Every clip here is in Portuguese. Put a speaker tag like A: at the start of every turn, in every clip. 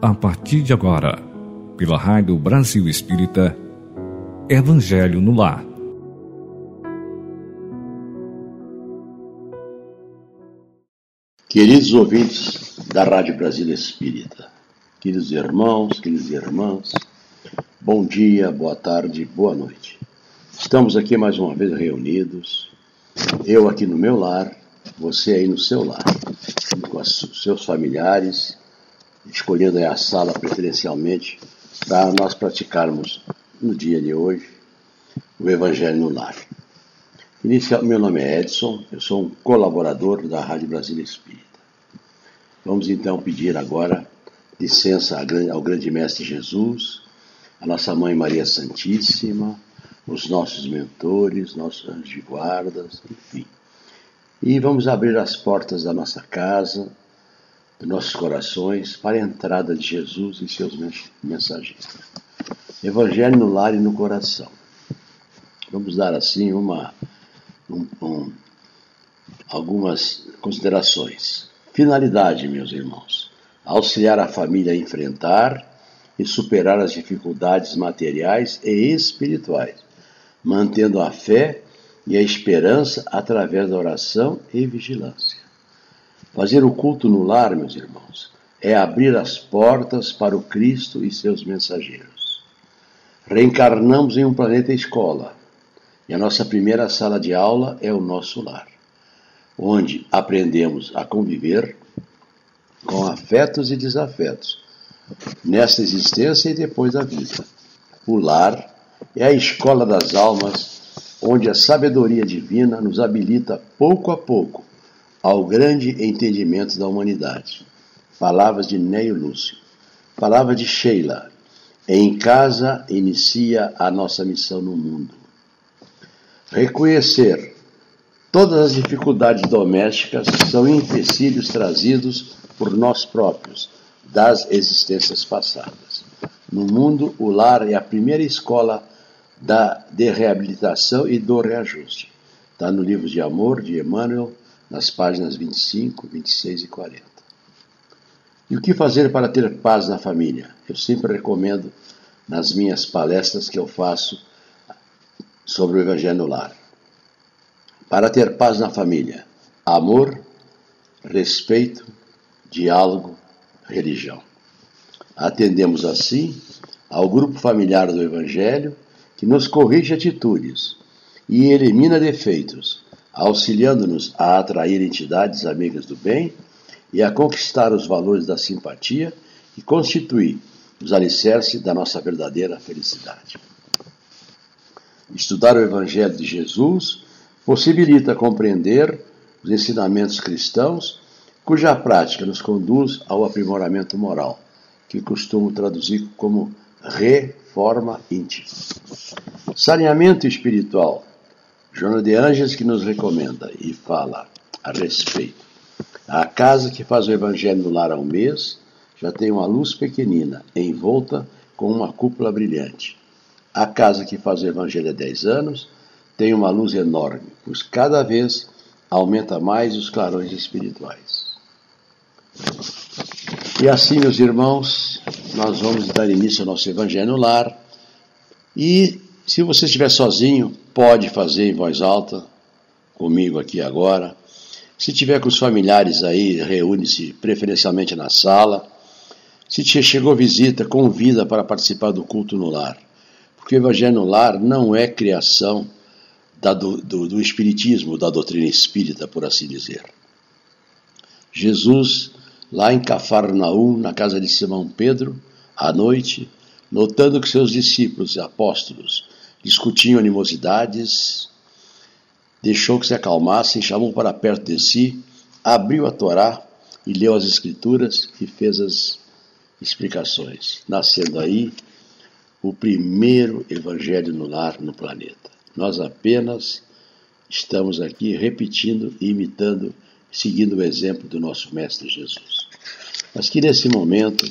A: a partir de agora, pela Rádio Brasil Espírita, Evangelho no Lar.
B: Queridos ouvintes da Rádio Brasil Espírita, queridos irmãos, queridas irmãs, bom dia, boa tarde, boa noite. Estamos aqui mais uma vez reunidos, eu aqui no meu lar, você aí no seu lar, com os seus familiares, escolhendo a sala preferencialmente para nós praticarmos no dia de hoje o Evangelho no Lar. Inicial, meu nome é Edson, eu sou um colaborador da Rádio Brasília Espírita. Vamos então pedir agora licença ao grande Mestre Jesus, a nossa Mãe Maria Santíssima, os nossos mentores, nossos anjos de guardas, enfim. E vamos abrir as portas da nossa casa, dos nossos corações para a entrada de Jesus e seus mensageiros. Evangelho no lar e no coração. Vamos dar assim uma, um, um, algumas considerações. Finalidade, meus irmãos: auxiliar a família a enfrentar e superar as dificuldades materiais e espirituais, mantendo a fé e a esperança através da oração e vigilância. Fazer o culto no lar, meus irmãos, é abrir as portas para o Cristo e seus mensageiros. Reencarnamos em um planeta escola, e a nossa primeira sala de aula é o nosso lar, onde aprendemos a conviver com afetos e desafetos, nesta existência e depois da vida. O lar é a escola das almas, onde a sabedoria divina nos habilita pouco a pouco ao grande entendimento da humanidade. Palavras de Neio Lúcio. Palavra de Sheila. Em casa inicia a nossa missão no mundo. Reconhecer todas as dificuldades domésticas são empecilhos trazidos por nós próprios, das existências passadas. No mundo, o lar é a primeira escola da, de reabilitação e do reajuste. Está no livro de Amor, de Emmanuel, nas páginas 25, 26 e 40. E o que fazer para ter paz na família? Eu sempre recomendo nas minhas palestras que eu faço sobre o Evangelho no Lar. Para ter paz na família, amor, respeito, diálogo, religião. Atendemos assim ao grupo familiar do Evangelho que nos corrige atitudes e elimina defeitos auxiliando-nos a atrair entidades amigas do bem e a conquistar os valores da simpatia e constituir os alicerces da nossa verdadeira felicidade. Estudar o Evangelho de Jesus possibilita compreender os ensinamentos cristãos, cuja prática nos conduz ao aprimoramento moral, que costumo traduzir como reforma íntima. Saneamento espiritual Joana de Anjos que nos recomenda e fala a respeito. A casa que faz o Evangelho no lar há um mês já tem uma luz pequenina, envolta com uma cúpula brilhante. A casa que faz o Evangelho há 10 anos tem uma luz enorme, pois cada vez aumenta mais os clarões espirituais. E assim, meus irmãos, nós vamos dar início ao nosso Evangelho no lar. E se você estiver sozinho, pode fazer em voz alta, comigo aqui agora. Se tiver com os familiares aí, reúne-se preferencialmente na sala. Se te chegou visita, convida para participar do culto no lar. Porque o Evangelho no lar não é criação da, do, do, do Espiritismo, da doutrina espírita, por assim dizer. Jesus, lá em Cafarnaum, na casa de Simão Pedro, à noite, notando que seus discípulos e apóstolos discutiam animosidades, deixou que se acalmassem, chamou para perto de si, abriu a Torá e leu as Escrituras e fez as explicações, nascendo aí o primeiro evangelho no lar no planeta. Nós apenas estamos aqui repetindo e imitando, seguindo o exemplo do nosso Mestre Jesus. Mas que nesse momento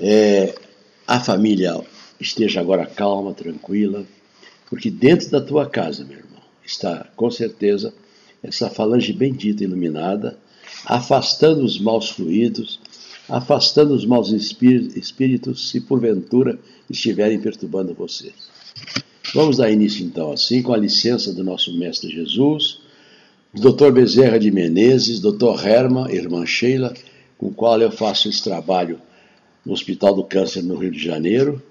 B: é, a família esteja agora calma, tranquila, porque dentro da tua casa, meu irmão, está com certeza essa falange bendita iluminada, afastando os maus fluidos, afastando os maus espíritos se porventura estiverem perturbando vocês. Vamos dar início então assim, com a licença do nosso Mestre Jesus, Dr. Bezerra de Menezes, Dr. Herman, irmã Sheila, com o qual eu faço esse trabalho no Hospital do Câncer no Rio de Janeiro,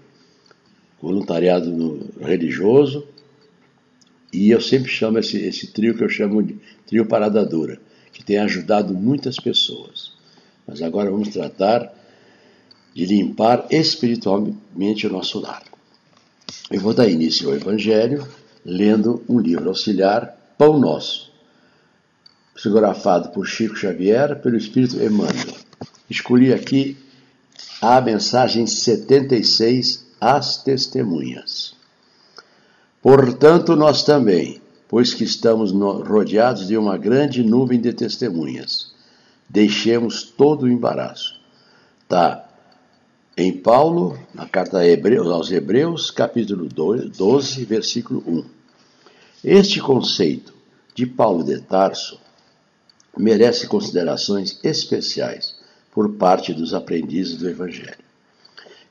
B: voluntariado religioso, e eu sempre chamo esse, esse trio que eu chamo de trio Parada Dura, que tem ajudado muitas pessoas. Mas agora vamos tratar de limpar espiritualmente o nosso lar. Eu vou dar início ao Evangelho lendo um livro auxiliar, Pão Nosso, psicografado por Chico Xavier, pelo Espírito Emmanuel. Escolhi aqui a mensagem 76, As Testemunhas. Portanto, nós também, pois que estamos rodeados de uma grande nuvem de testemunhas, deixemos todo o embaraço. Tá em Paulo, na carta aos Hebreus, capítulo 12, versículo 1. Este conceito de Paulo de Tarso merece considerações especiais por parte dos aprendizes do Evangelho.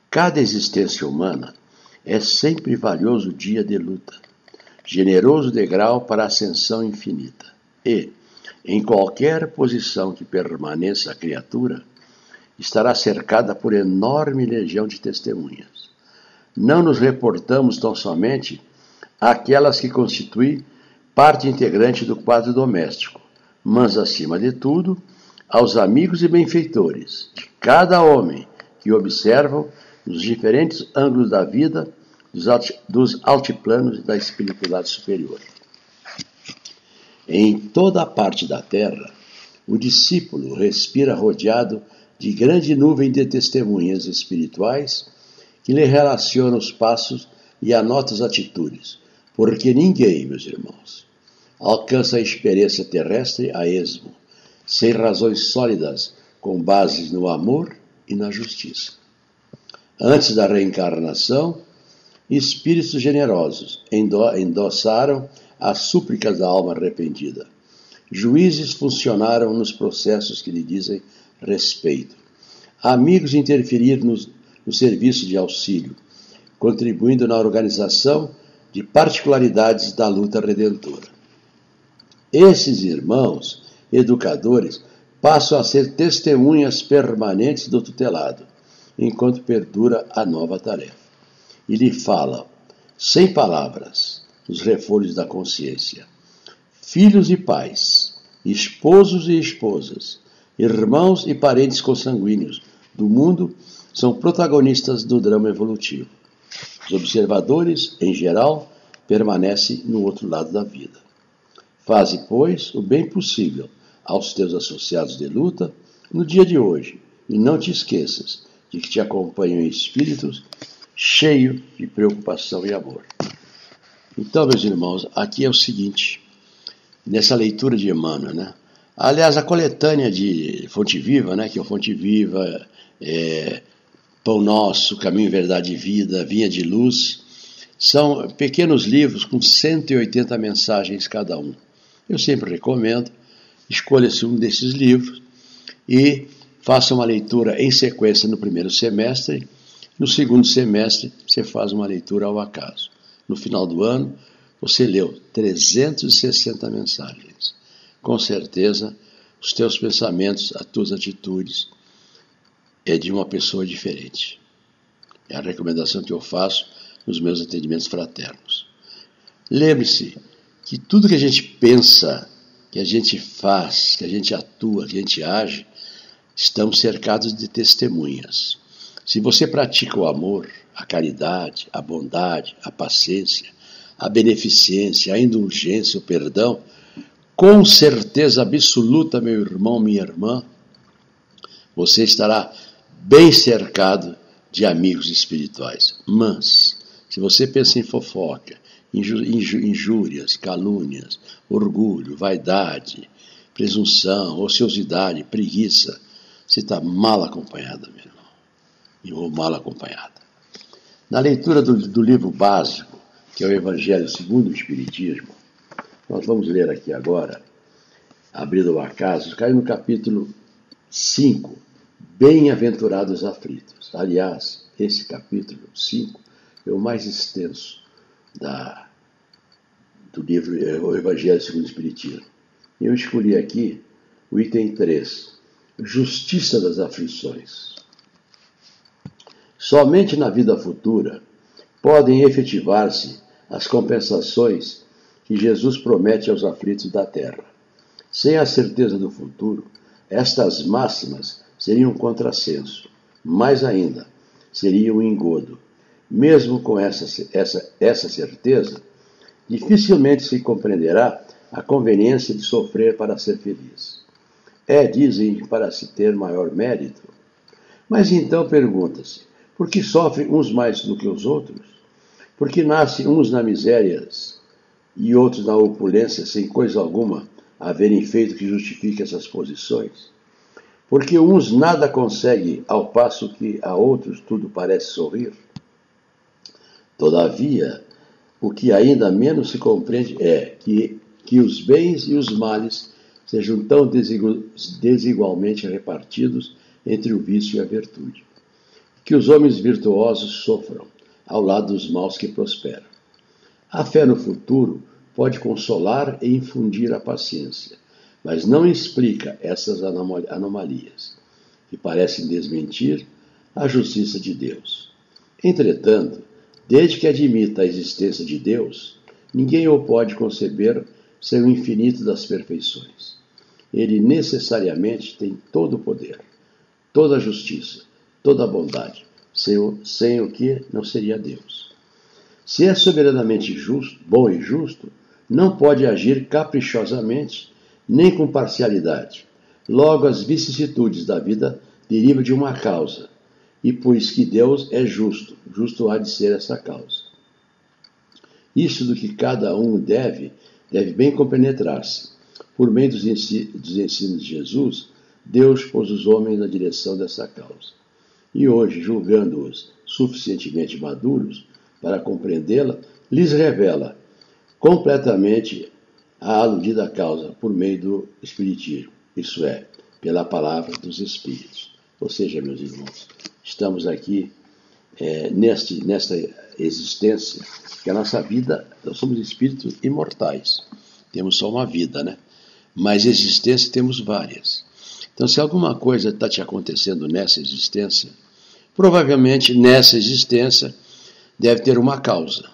B: Cada existência humana é sempre valioso dia de luta, generoso degrau para a ascensão infinita. E, em qualquer posição que permaneça a criatura, estará cercada por enorme legião de testemunhas. Não nos reportamos tão somente àquelas que constituem parte integrante do quadro doméstico, mas, acima de tudo, aos amigos e benfeitores de cada homem que observam nos diferentes ângulos da vida dos altiplanos da espiritualidade superior. Em toda a parte da terra, o discípulo respira rodeado de grande nuvem de testemunhas espirituais que lhe relaciona os passos e anota as atitudes, porque ninguém, meus irmãos, alcança a experiência terrestre a esmo, sem razões sólidas com bases no amor e na justiça. Antes da reencarnação, espíritos generosos endossaram as súplicas da alma arrependida. Juízes funcionaram nos processos que lhe dizem respeito. Amigos interferir nos, no serviço de auxílio, contribuindo na organização de particularidades da luta redentora. Esses irmãos, educadores, passam a ser testemunhas permanentes do tutelado, enquanto perdura a nova tarefa. E lhe falam, sem palavras, os reforços da consciência. Filhos e pais, esposos e esposas, Irmãos e parentes consanguíneos do mundo são protagonistas do drama evolutivo. Os observadores, em geral, permanecem no outro lado da vida. Faze, pois, o bem possível aos teus associados de luta no dia de hoje e não te esqueças de que te acompanham espíritos cheios de preocupação e amor. Então, meus irmãos, aqui é o seguinte, nessa leitura de Emmanuel, né? Aliás, a coletânea de Fonte Viva, né, que é o Fonte Viva, é, Pão Nosso, Caminho, Verdade e Vida, Vinha de Luz, são pequenos livros com 180 mensagens cada um. Eu sempre recomendo, escolha-se um desses livros e faça uma leitura em sequência no primeiro semestre. No segundo semestre, você faz uma leitura ao acaso. No final do ano, você leu 360 mensagens com certeza os teus pensamentos, as tuas atitudes é de uma pessoa diferente. É a recomendação que eu faço nos meus atendimentos fraternos. Lembre-se que tudo que a gente pensa, que a gente faz, que a gente atua, que a gente age, estamos cercados de testemunhas. Se você pratica o amor, a caridade, a bondade, a paciência, a beneficência, a indulgência, o perdão, com certeza absoluta, meu irmão, minha irmã, você estará bem cercado de amigos espirituais. Mas, se você pensa em fofoca, injúrias, calúnias, orgulho, vaidade, presunção, ociosidade, preguiça, você está mal acompanhada, meu irmão, ou mal acompanhada. Na leitura do, do livro básico, que é o Evangelho segundo o Espiritismo, nós vamos ler aqui agora, abrindo o acaso, cai no capítulo 5, Bem-aventurados aflitos. Aliás, esse capítulo 5 é o mais extenso da, do livro é, O Evangelho segundo o Espiritismo. Eu escolhi aqui o item 3, Justiça das Aflições. Somente na vida futura podem efetivar-se as compensações que Jesus promete aos aflitos da terra. Sem a certeza do futuro, estas máximas seriam um contrassenso. Mais ainda, seria um engodo. Mesmo com essa, essa, essa certeza, dificilmente se compreenderá a conveniência de sofrer para ser feliz. É, dizem, para se ter maior mérito. Mas então pergunta-se: por que sofrem uns mais do que os outros? Por que nascem uns na miséria e outros na opulência, sem coisa alguma haverem feito que justifique essas posições? Porque uns nada conseguem, ao passo que a outros tudo parece sorrir? Todavia, o que ainda menos se compreende é que, que os bens e os males sejam tão desigualmente repartidos entre o vício e a virtude. Que os homens virtuosos sofram ao lado dos maus que prosperam. A fé no futuro pode consolar e infundir a paciência, mas não explica essas anomalias, que parecem desmentir a justiça de Deus. Entretanto, Desde que admita a existência de Deus, ninguém o pode conceber sem o infinito das perfeições. Ele necessariamente tem todo o poder, toda a justiça, toda a bondade, sem o, sem o que não seria Deus. Se é soberanamente justo, bom e justo, não pode agir caprichosamente nem com parcialidade. Logo, as vicissitudes da vida derivam de uma causa, e pois que Deus é justo, justo há de ser essa causa. Isso do que cada um deve, deve bem compenetrar-se. Por meio dos ensinos de Jesus, Deus pôs os homens na direção dessa causa. E hoje, julgando-os suficientemente maduros para compreendê-la, lhes revela completamente a aludida causa por meio do Espiritismo, isso é, pela palavra dos Espíritos. Ou seja, meus irmãos, estamos aqui é, neste, nesta existência, que a nossa vida, nós somos espíritos imortais. Temos só uma vida, né? Mas existência temos várias. Então, se alguma coisa está te acontecendo nessa existência, provavelmente nessa existência deve ter uma causa.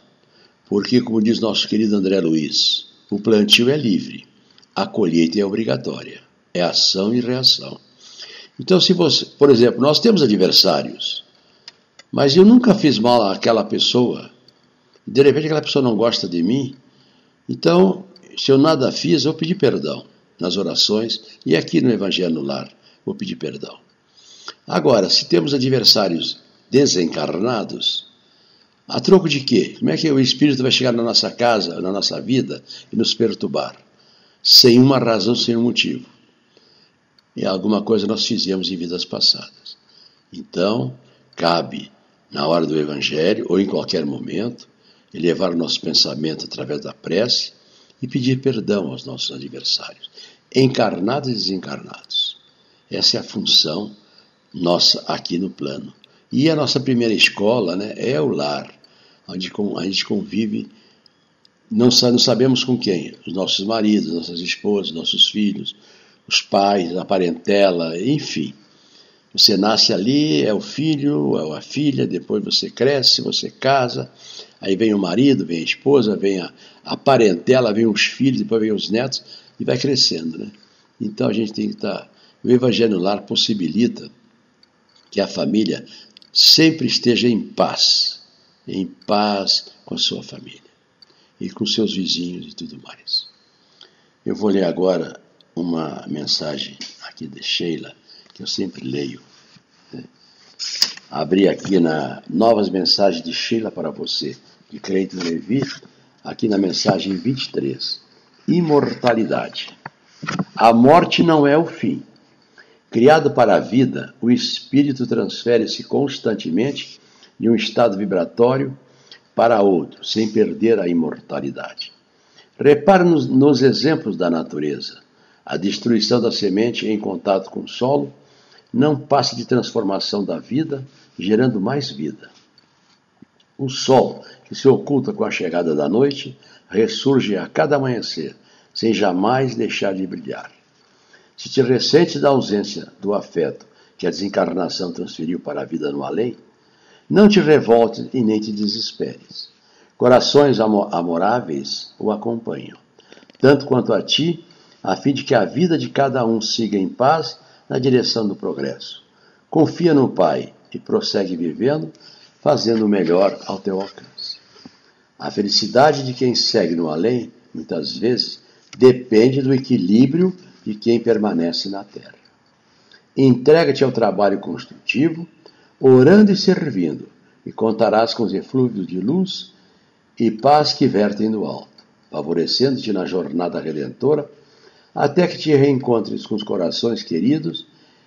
B: Porque, como diz nosso querido André Luiz, o plantio é livre, a colheita é obrigatória, é ação e reação. Então, se você, por exemplo, nós temos adversários, mas eu nunca fiz mal àquela pessoa, de repente aquela pessoa não gosta de mim, então, se eu nada fiz, eu pedi perdão nas orações e aqui no Evangelho no Lar, vou pedir perdão. Agora, se temos adversários desencarnados, a troco de quê? Como é que o espírito vai chegar na nossa casa, na nossa vida e nos perturbar? Sem uma razão, sem um motivo e alguma coisa nós fizemos em vidas passadas. Então, cabe, na hora do Evangelho ou em qualquer momento, elevar o nosso pensamento através da prece e pedir perdão aos nossos adversários, encarnados e desencarnados. Essa é a função nossa aqui no plano. E a nossa primeira escola né, é o lar, onde a gente convive, não sabemos com quem, os nossos maridos, nossas esposas, nossos filhos, os pais, a parentela, enfim. Você nasce ali, é o filho, é a filha, depois você cresce, você casa, aí vem o marido, vem a esposa, vem a, a parentela, vem os filhos, depois vem os netos, e vai crescendo, né? Então a gente tem que estar. Tá, o Evangelho Lar possibilita que a família sempre esteja em paz, em paz com a sua família e com seus vizinhos e tudo mais. Eu vou ler agora uma mensagem aqui de Sheila, que eu sempre leio. Né? Abri aqui na Novas Mensagens de Sheila para você, de Cleiton Levi, aqui na mensagem 23. Imortalidade. A morte não é o fim. Criado para a vida, o espírito transfere-se constantemente de um estado vibratório para outro, sem perder a imortalidade. Repare nos, nos exemplos da natureza a destruição da semente em contato com o solo, não passe de transformação da vida, gerando mais vida. O sol, que se oculta com a chegada da noite, ressurge a cada amanhecer, sem jamais deixar de brilhar. Se te ressentes da ausência do afeto que a desencarnação transferiu para a vida no além, não te revoltes e nem te desesperes. Corações amoráveis o acompanham, tanto quanto a ti, a fim de que a vida de cada um siga em paz na direção do progresso. Confia no Pai e prossegue vivendo, fazendo o melhor ao teu alcance. A felicidade de quem segue no além, muitas vezes, depende do equilíbrio de quem permanece na terra. Entrega-te ao trabalho construtivo, orando e servindo, e contarás com os eflúvios de luz e paz que vertem do alto, favorecendo-te na jornada redentora, até que te reencontres com os corações queridos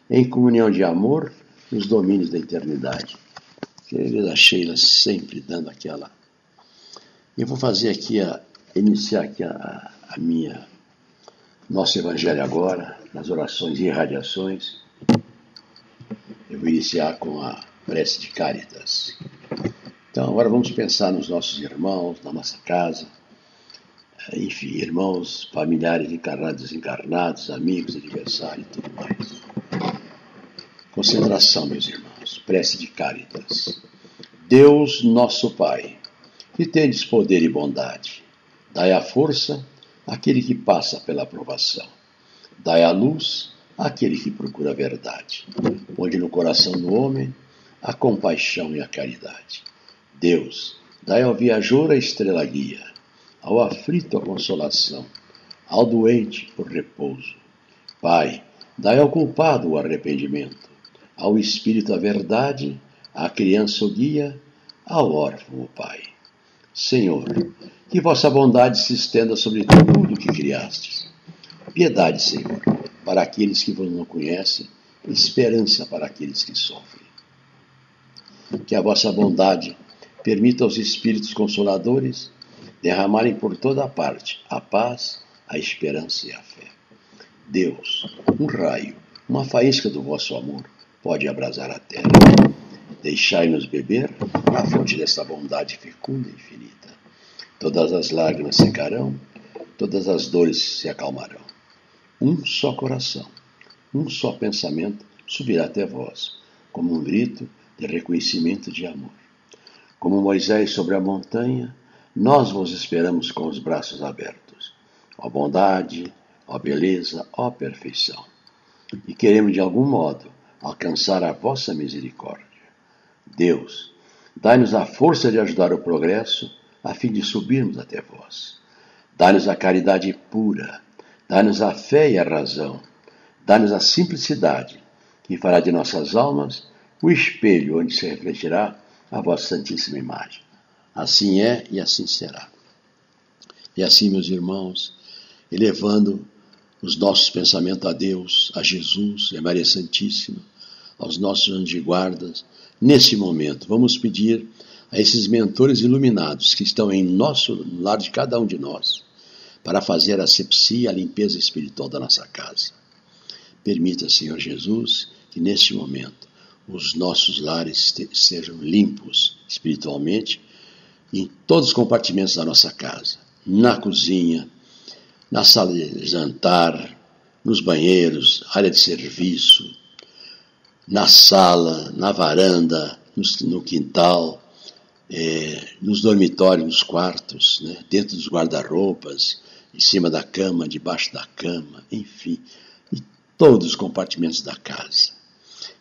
B: em comunhão de amor nos domínios da eternidade. Querida Sheila, sempre dando aquela. Eu vou fazer aqui, a, iniciar aqui a, a minha, nosso Evangelho agora, nas orações e irradiações. Eu vou iniciar com a prece de Caritas. Então, agora vamos pensar nos nossos irmãos, na nossa casa, enfim, irmãos, familiares encarnados desencarnados, amigos, adversários e tudo mais. Concentração, meus irmãos, prece de Caritas. Deus, nosso Pai, que tendes poder e bondade, dai a força àquele que passa pela aprovação, dai a luz àquele que procura a verdade, onde no coração do homem a compaixão e a caridade. Deus, dai ao viajor a estrela guia, ao aflito a consolação, ao doente o repouso. Pai, dai ao culpado o arrependimento, ao espírito a verdade, à criança o guia, ao órfão o Pai. Senhor, que vossa bondade se estenda sobre tudo o que criastes. Piedade, Senhor, para aqueles que vos não conhecem, esperança para aqueles que sofrem. Que a vossa bondade permita aos Espíritos Consoladores derramarem por toda a parte a paz, a esperança e a fé. Deus, um raio, uma faísca do vosso amor pode abrasar a terra. Deixai-nos beber a fonte dessa bondade fecunda e infinita. Todas as lágrimas secarão, todas as dores se acalmarão. Um só coração, um só pensamento subirá até vós, como um grito de reconhecimento de amor. Como Moisés sobre a montanha, nós vos esperamos com os braços abertos. Ó bondade, ó beleza, ó perfeição. E queremos de algum modo alcançar a vossa misericórdia. Deus, dai-nos a força de ajudar o progresso, a fim de subirmos até vós. Dai-nos a caridade pura, dai-nos a fé e a razão, dai-nos a simplicidade, que fará de nossas almas o espelho onde se refletirá a vossa santíssima imagem. Assim é e assim será. E assim, meus irmãos, elevando os nossos pensamentos a Deus, a Jesus e a Maria Santíssima, aos nossos anjos de guardas, nesse momento, vamos pedir a esses mentores iluminados que estão em nosso no lado de cada um de nós, para fazer a sepsia a limpeza espiritual da nossa casa. Permita, Senhor Jesus, que neste momento os nossos lares sejam limpos espiritualmente em todos os compartimentos da nossa casa, na cozinha, na sala de jantar, nos banheiros, área de serviço, na sala, na varanda, no, quintal, é, nos dormitórios, nos quartos, né, dentro dos guarda-roupas, em cima da cama, debaixo da cama, enfim, em todos os compartimentos da casa.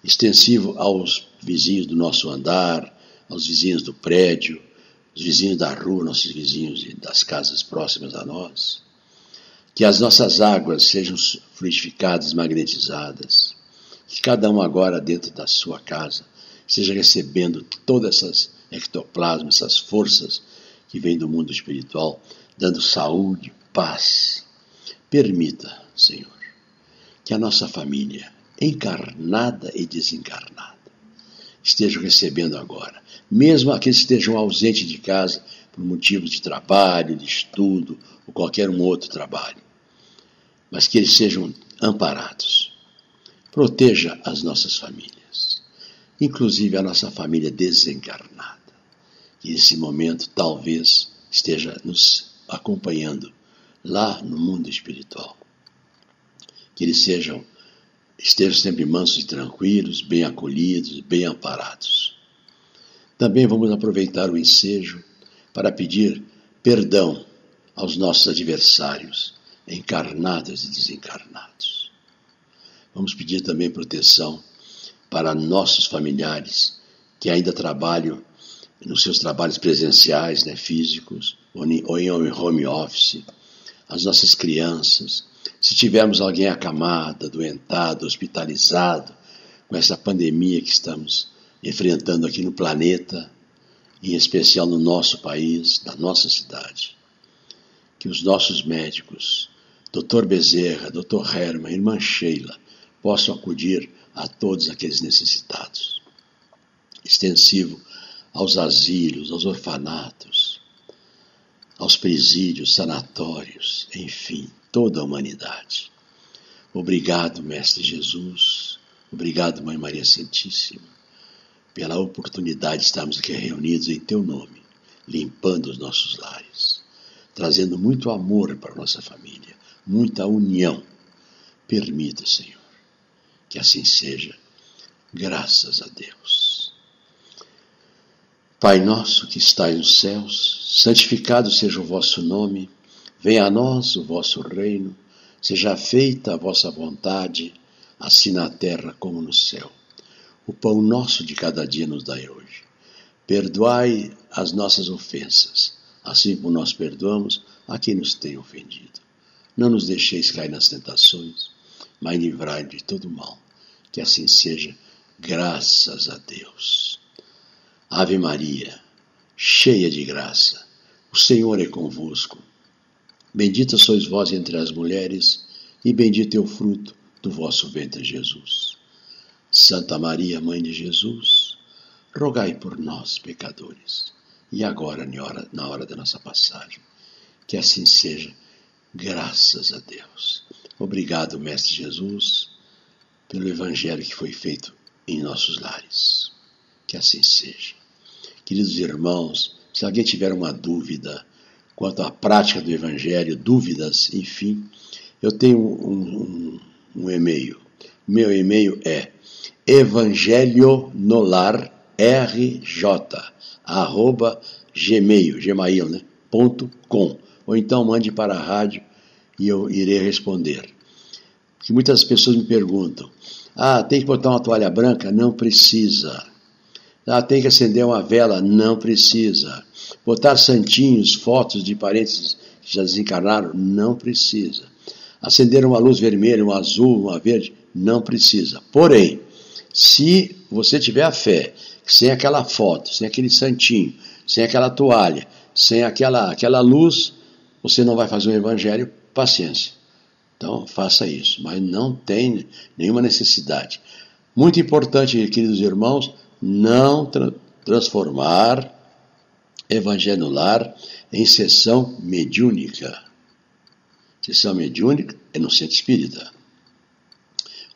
B: Extensivo aos vizinhos do nosso andar, aos vizinhos do prédio, os vizinhos da rua, nossos vizinhos das casas próximas a nós. Que as nossas águas sejam fluidificadas, magnetizadas. Que cada um agora dentro da sua casa esteja recebendo todas essas ectoplasmas, essas forças que vêm do mundo espiritual, dando saúde, paz. Permita, Senhor, que a nossa família encarnada e desencarnada. Estejam recebendo agora. Mesmo aqueles que estejam ausentes de casa por motivos de trabalho, de estudo ou qualquer um outro trabalho. Mas que eles sejam amparados. proteja as nossas famílias, inclusive a nossa família desencarnada, que nesse momento talvez esteja nos acompanhando lá no mundo espiritual. Que eles sejam estejam sempre mansos e tranquilos, bem acolhidos, bem amparados. Também vamos aproveitar o ensejo para pedir perdão aos nossos adversários, encarnados e desencarnados. Vamos pedir também proteção para nossos familiares que ainda trabalham nos seus trabalhos presenciais, né, físicos, ou em home office, as nossas crianças, se tivermos alguém acamado, adoentado, hospitalizado, com essa pandemia que estamos enfrentando aqui no planeta, em especial no nosso país, na nossa cidade, que os nossos médicos, Dr. Bezerra, Dr. Herman, Irmã Sheila, possam acudir a todos aqueles necessitados. Extensivo aos asilos, aos orfanatos, aos presídios, sanatórios, enfim, toda a humanidade. Obrigado, Mestre Jesus. Obrigado, Mãe Maria Santíssima, pela oportunidade de estarmos aqui reunidos em Teu nome, limpando os nossos lares, trazendo muito amor para nossa família, muita união. Permita, Senhor, que assim seja, graças a Deus. Pai nosso que estais nos céus, santificado seja o vosso nome. Venha a nós o vosso reino, seja feita a vossa vontade, assim na terra como no céu. O pão nosso de cada dia nos dai hoje. Perdoai as nossas ofensas, assim como nós perdoamos a quem nos tem ofendido. Não nos deixeis cair nas tentações, mas livrai de todo mal. Que assim seja, graças a Deus. Ave Maria, cheia de graça, o Senhor é convosco. Bendita sois vós entre as mulheres, e bendito é o fruto do vosso ventre, Jesus. Santa Maria, Mãe de Jesus, rogai por nós, pecadores, e agora na hora da nossa passagem. Que assim seja, graças a Deus. Obrigado, Mestre Jesus, pelo Evangelho que foi feito em nossos lares. Que assim seja. Queridos irmãos, se alguém tiver uma dúvida, quanto à prática do Evangelho, dúvidas, enfim, eu tenho um, um, um e-mail. Meu e-mail é evangelionolarrj arroba gmail, gmail, né? Ou então mande para a rádio e eu irei responder. Que muitas pessoas me perguntam: ah, tem que botar uma toalha branca? Não precisa. Ah, tem que acender uma vela? Não precisa. Botar santinhos, fotos de parentes que já desencarnaram? Não precisa. Acender uma luz vermelha, uma azul, uma verde? Não precisa. Porém, se você tiver a fé, sem aquela foto, sem aquele santinho, sem aquela toalha, sem aquela, aquela luz, você não vai fazer o evangelho, paciência. Então, faça isso, mas não tem nenhuma necessidade. Muito importante, queridos irmãos, não tra transformar Evangelho no Lar em sessão mediúnica. Sessão mediúnica é no centro espírita.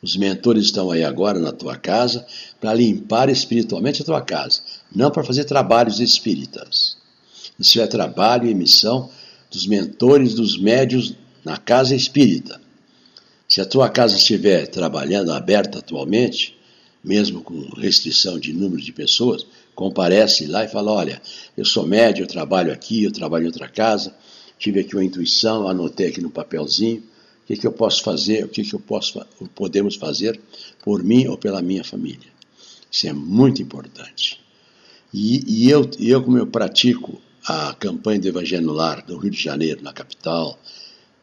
B: Os mentores estão aí agora na tua casa para limpar espiritualmente a tua casa, não para fazer trabalhos espíritas. Isso é trabalho e missão dos mentores, dos médios na casa espírita. Se a tua casa estiver trabalhando aberta atualmente, mesmo com restrição de número de pessoas, comparece lá e fala: Olha, eu sou médio, eu trabalho aqui, eu trabalho em outra casa, tive aqui uma intuição, anotei aqui no papelzinho, o que, que eu posso fazer, o que, que eu posso, podemos fazer por mim ou pela minha família. Isso é muito importante. E, e eu, eu, como eu pratico a campanha do Evangelho no Lar do Rio de Janeiro, na capital,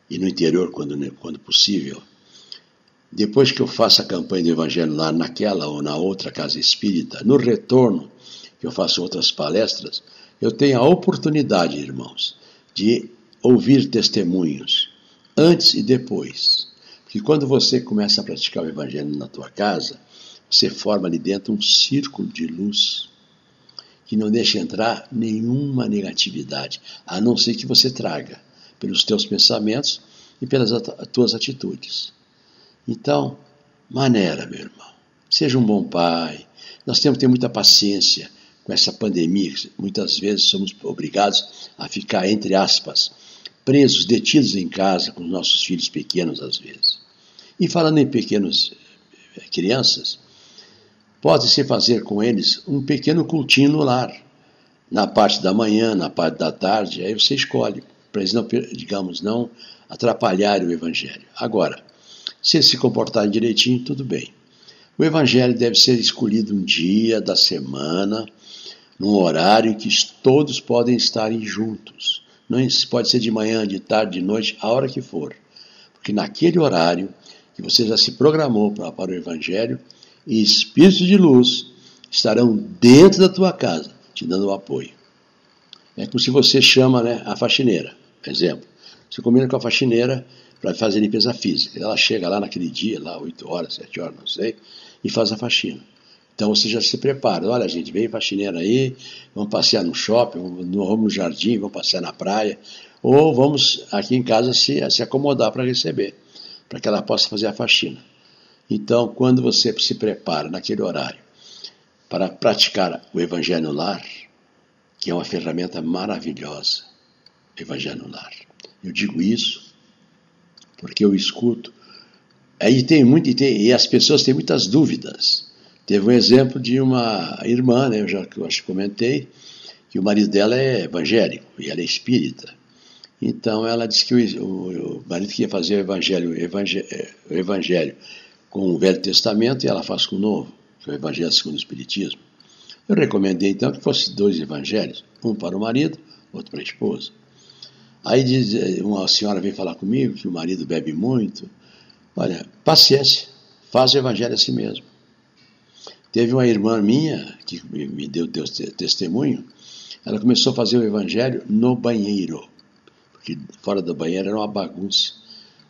B: e no interior, quando, quando possível, depois que eu faço a campanha do Evangelho lá naquela ou na outra casa espírita, no retorno, que eu faço outras palestras, eu tenho a oportunidade, irmãos, de ouvir testemunhos antes e depois. Porque quando você começa a praticar o Evangelho na tua casa, você forma ali dentro um círculo de luz que não deixa entrar nenhuma negatividade, a não ser que você traga pelos teus pensamentos e pelas tuas atitudes. Então, maneira, meu irmão. Seja um bom pai. Nós temos que ter muita paciência com essa pandemia. Muitas vezes somos obrigados a ficar, entre aspas, presos, detidos em casa com os nossos filhos pequenos, às vezes. E falando em pequenos eh, crianças, pode-se fazer com eles um pequeno cultinho no lar, na parte da manhã, na parte da tarde, aí você escolhe, para eles não, digamos, não atrapalharem o evangelho. Agora, se eles se comportarem direitinho, tudo bem. O evangelho deve ser escolhido um dia da semana, num horário que todos podem estarem juntos. Não pode ser de manhã, de tarde, de noite, a hora que for. Porque naquele horário que você já se programou para, para o evangelho, espíritos de luz estarão dentro da tua casa, te dando o apoio. É como se você chama né, a faxineira, exemplo. Você combina com a faxineira para fazer limpeza física. Ela chega lá naquele dia, lá 8 horas, 7 horas, não sei, e faz a faxina. Então você já se prepara. Olha, gente, vem faxineira aí, vamos passear no shopping, vamos no jardim, vamos passear na praia, ou vamos aqui em casa se, se acomodar para receber, para que ela possa fazer a faxina. Então, quando você se prepara naquele horário para praticar o Evangelho no lar, que é uma ferramenta maravilhosa, Evangelho no lar. Eu digo isso porque eu escuto. Aí tem muito, e, tem, e as pessoas têm muitas dúvidas. Teve um exemplo de uma irmã, né, eu já eu acho que comentei, que o marido dela é evangélico e ela é espírita. Então ela disse que o, o, o marido queria fazer o evangelho, o evangelho com o Velho Testamento e ela faz com o Novo, que é o Evangelho segundo o Espiritismo. Eu recomendei então que fosse dois evangelhos, um para o marido, outro para a esposa. Aí diz, uma senhora veio falar comigo que o marido bebe muito. Olha, paciência, faz o evangelho a si mesmo. Teve uma irmã minha que me deu testemunho, ela começou a fazer o evangelho no banheiro, porque fora do banheiro era uma bagunça.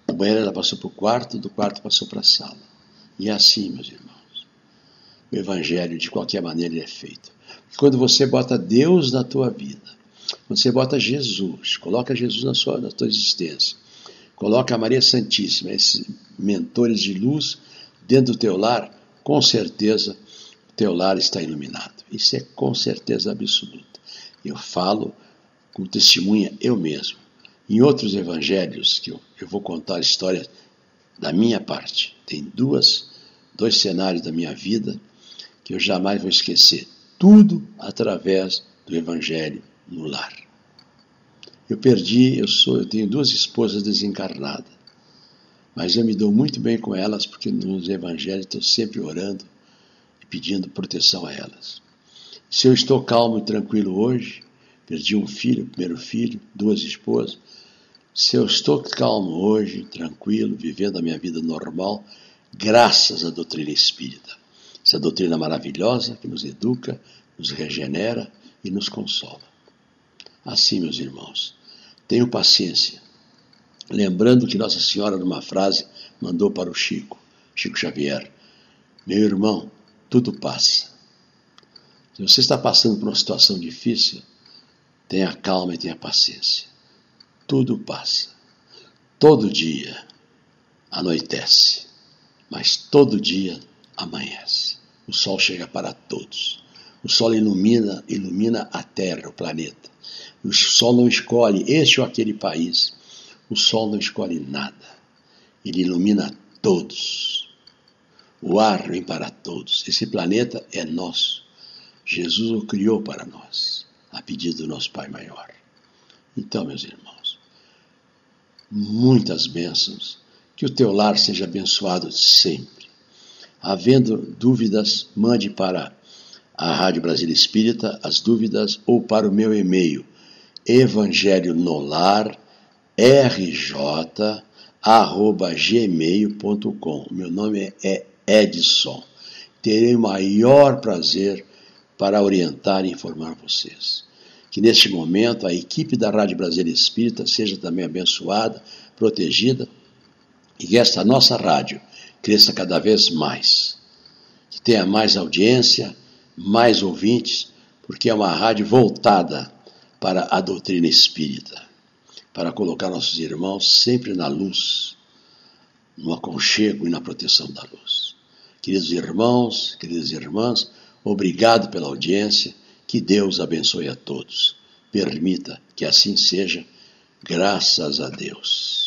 B: Do banheiro ela passou para o quarto, do quarto passou para a sala. E é assim, meus irmãos. O evangelho, de qualquer maneira, é feito. Quando você bota Deus na tua vida, quando você bota Jesus, coloca Jesus na sua, na tua existência, coloca a Maria Santíssima, esses mentores de luz, dentro do teu lar, com certeza o teu lar está iluminado. Isso é com certeza absoluta. Eu falo com testemunha eu mesmo. Em outros evangelhos, que eu, eu vou contar histórias da minha parte, tem duas, dois cenários da minha vida que eu jamais vou esquecer. Tudo através do evangelho no lar. Eu perdi, eu sou, eu tenho duas esposas desencarnadas, mas eu me dou muito bem com elas porque nos evangelhos estou sempre orando e pedindo proteção a elas. Se eu estou calmo e tranquilo hoje, perdi um filho, primeiro filho, duas esposas, se eu estou calmo hoje, tranquilo, vivendo a minha vida normal, graças à doutrina espírita. Essa doutrina maravilhosa que nos educa, nos regenera e nos consola. Assim, meus irmãos, tenham paciência. Lembrando que Nossa Senhora, numa frase, mandou para o Chico, Chico Xavier: Meu irmão, tudo passa. Se você está passando por uma situação difícil, tenha calma e tenha paciência tudo passa. Todo dia anoitece, mas todo dia amanhece. O sol chega para todos. O sol ilumina, ilumina a Terra, o planeta. O sol não escolhe este ou aquele país. O sol não escolhe nada. Ele ilumina todos. O ar vem para todos. Esse planeta é nosso. Jesus o criou para nós, a pedido do nosso Pai Maior. Então, meus irmãos, muitas bênçãos. Que o teu lar seja abençoado sempre. Havendo dúvidas, mande para a Rádio Brasil Espírita as dúvidas ou para o meu e-mail evangelho nolar rj arroba gmail.com. Meu nome é Edson. Terei o maior prazer para orientar e informar vocês que neste momento a equipe da Rádio Brasília Espírita seja também abençoada, protegida e que esta nossa rádio cresça cada vez mais, que tenha mais audiência, mais ouvintes, porque é uma rádio voltada para a doutrina espírita, para colocar nossos irmãos sempre na luz, no aconchego e na proteção da luz. Queridos irmãos, queridas irmãs, obrigado pela audiência. Que Deus abençoe a todos. Permita que assim seja, graças a Deus.